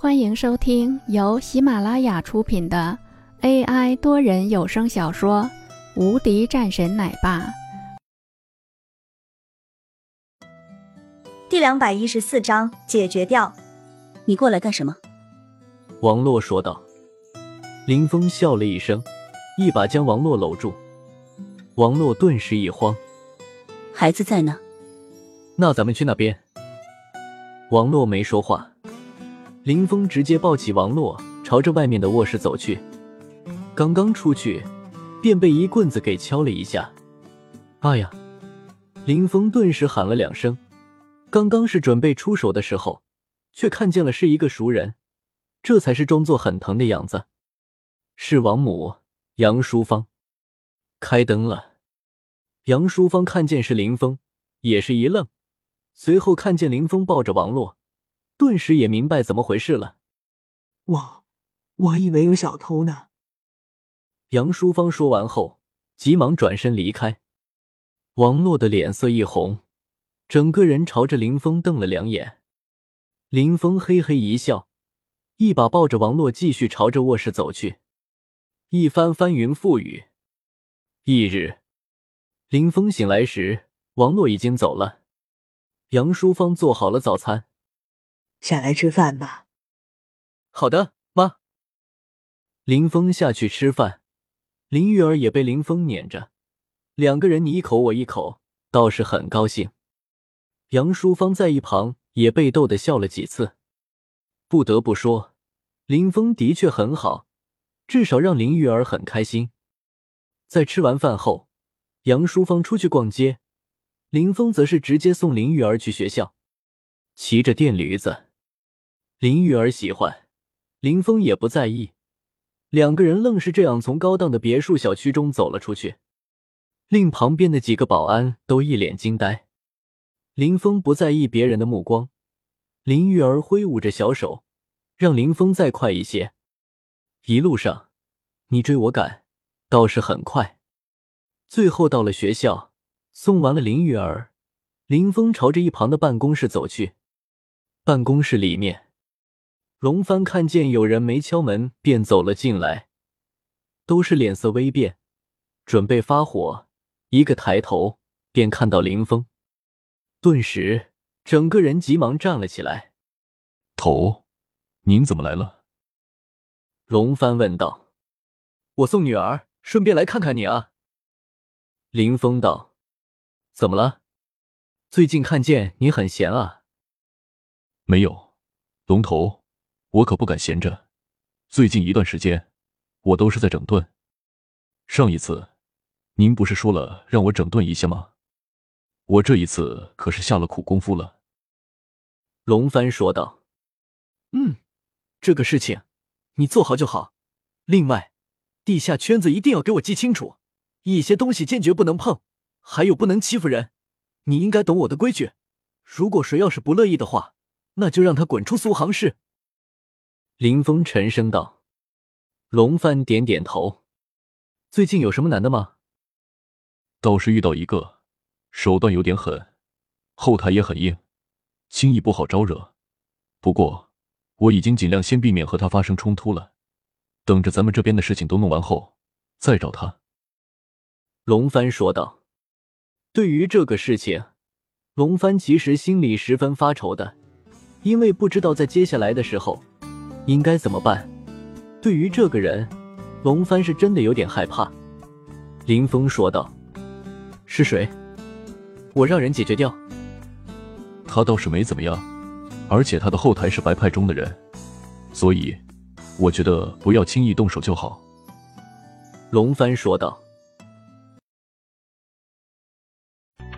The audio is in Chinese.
欢迎收听由喜马拉雅出品的 AI 多人有声小说《无敌战神奶爸》第两百一十四章解决掉。你过来干什么？王洛说道。林峰笑了一声，一把将王洛搂住。王洛顿时一慌：“孩子在呢。”那咱们去那边。王洛没说话。林峰直接抱起王洛，朝着外面的卧室走去。刚刚出去，便被一棍子给敲了一下。哎呀！林峰顿时喊了两声。刚刚是准备出手的时候，却看见了是一个熟人，这才是装作很疼的样子。是王母杨淑芳。开灯了。杨淑芳看见是林峰，也是一愣，随后看见林峰抱着王洛。顿时也明白怎么回事了。我我以为有小偷呢。杨淑芳说完后，急忙转身离开。王洛的脸色一红，整个人朝着林峰瞪了两眼。林峰嘿嘿一笑，一把抱着王洛，继续朝着卧室走去。一番翻云覆雨。翌日，林峰醒来时，王洛已经走了。杨淑芳做好了早餐。下来吃饭吧。好的，妈。林峰下去吃饭，林玉儿也被林峰撵着，两个人你一口我一口，倒是很高兴。杨淑芳在一旁也被逗得笑了几次。不得不说，林峰的确很好，至少让林玉儿很开心。在吃完饭后，杨淑芳出去逛街，林峰则是直接送林玉儿去学校，骑着电驴子。林玉儿喜欢，林峰也不在意，两个人愣是这样从高档的别墅小区中走了出去，令旁边的几个保安都一脸惊呆。林峰不在意别人的目光，林玉儿挥舞着小手，让林峰再快一些。一路上你追我赶，倒是很快。最后到了学校，送完了林玉儿，林峰朝着一旁的办公室走去。办公室里面。龙帆看见有人没敲门，便走了进来，都是脸色微变，准备发火。一个抬头，便看到林峰，顿时整个人急忙站了起来。头，您怎么来了？龙帆问道。我送女儿，顺便来看看你啊。林峰道。怎么了？最近看见你很闲啊。没有，龙头。我可不敢闲着，最近一段时间，我都是在整顿。上一次，您不是说了让我整顿一下吗？我这一次可是下了苦功夫了。”龙帆说道。“嗯，这个事情你做好就好。另外，地下圈子一定要给我记清楚，一些东西坚决不能碰，还有不能欺负人。你应该懂我的规矩。如果谁要是不乐意的话，那就让他滚出苏杭市。”林峰沉声道：“龙帆点点头。最近有什么难的吗？倒是遇到一个，手段有点狠，后台也很硬，轻易不好招惹。不过我已经尽量先避免和他发生冲突了，等着咱们这边的事情都弄完后再找他。”龙帆说道。对于这个事情，龙帆其实心里十分发愁的，因为不知道在接下来的时候。应该怎么办？对于这个人，龙帆是真的有点害怕。林峰说道：“是谁？我让人解决掉。”他倒是没怎么样，而且他的后台是白派中的人，所以我觉得不要轻易动手就好。”龙帆说道。